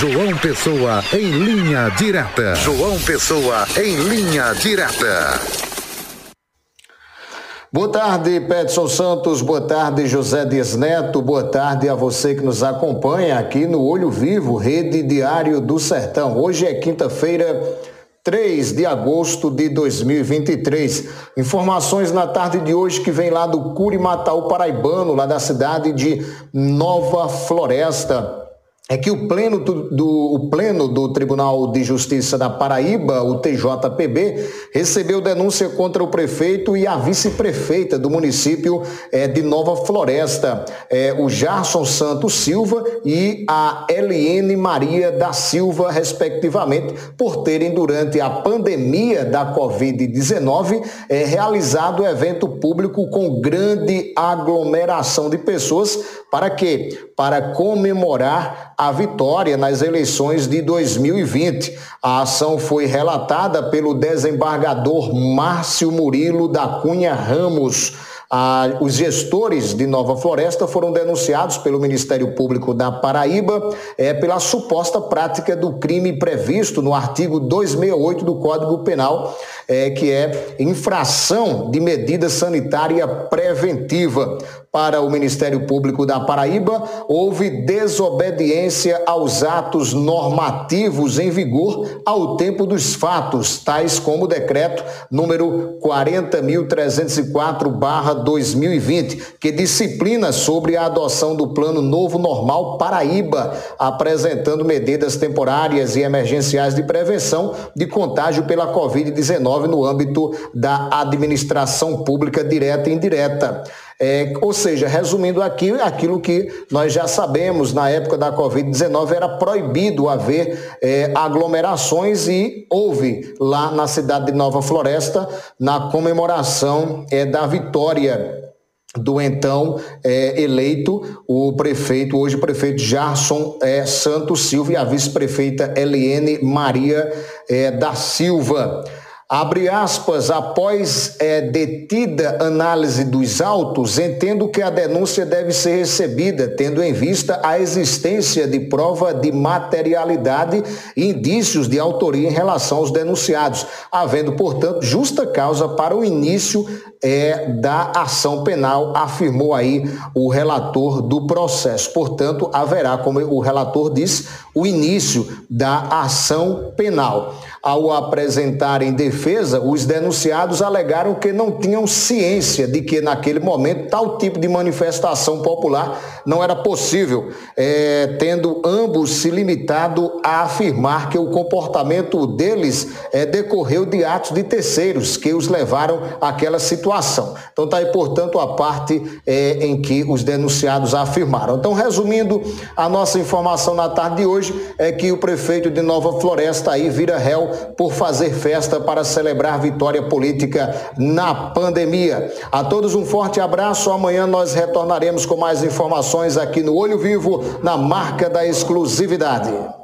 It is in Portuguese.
João Pessoa em linha direta. João Pessoa em linha direta. Boa tarde, Petson Santos. Boa tarde, José Dias Neto. Boa tarde a você que nos acompanha aqui no Olho Vivo, Rede Diário do Sertão. Hoje é quinta-feira, 3 de agosto de 2023. Informações na tarde de hoje que vem lá do Curimataú Paraibano, lá da cidade de Nova Floresta é que o pleno do, do, o pleno do Tribunal de Justiça da Paraíba, o TJPB, recebeu denúncia contra o prefeito e a vice-prefeita do município é, de Nova Floresta, é, o Jarson Santos Silva e a Eliene Maria da Silva, respectivamente, por terem, durante a pandemia da Covid-19, é, realizado evento público com grande aglomeração de pessoas. Para quê? Para comemorar a vitória nas eleições de 2020. A ação foi relatada pelo desembargador Márcio Murilo da Cunha Ramos. Ah, os gestores de Nova Floresta foram denunciados pelo Ministério Público da Paraíba é, pela suposta prática do crime previsto no artigo 268 do Código Penal, é, que é infração de medida sanitária preventiva. Para o Ministério Público da Paraíba, houve desobediência aos atos normativos em vigor ao tempo dos fatos, tais como o decreto número 40.304/2020, que disciplina sobre a adoção do Plano Novo Normal Paraíba, apresentando medidas temporárias e emergenciais de prevenção de contágio pela COVID-19 no âmbito da administração pública direta e indireta. É, ou seja, resumindo aqui, aquilo que nós já sabemos na época da Covid-19 era proibido haver é, aglomerações e houve lá na cidade de Nova Floresta, na comemoração é, da vitória do então é, eleito o prefeito, hoje o prefeito Jarson é, Santos Silva e a vice-prefeita Eliene Maria é, da Silva. Abre aspas, após é, detida análise dos autos, entendo que a denúncia deve ser recebida, tendo em vista a existência de prova de materialidade e indícios de autoria em relação aos denunciados, havendo, portanto, justa causa para o início é, da ação penal, afirmou aí o relator do processo. Portanto, haverá, como o relator disse, o início da ação penal. Ao apresentarem defesa, os denunciados alegaram que não tinham ciência de que, naquele momento, tal tipo de manifestação popular não era possível, é, tendo ambos se limitado a afirmar que o comportamento deles é, decorreu de atos de terceiros que os levaram àquela situação. Então, está aí, portanto, a parte é, em que os denunciados afirmaram. Então, resumindo, a nossa informação na tarde de hoje é que o prefeito de Nova Floresta aí vira réu por fazer festa para celebrar vitória política na pandemia. A todos um forte abraço. Amanhã nós retornaremos com mais informações aqui no Olho Vivo, na marca da exclusividade.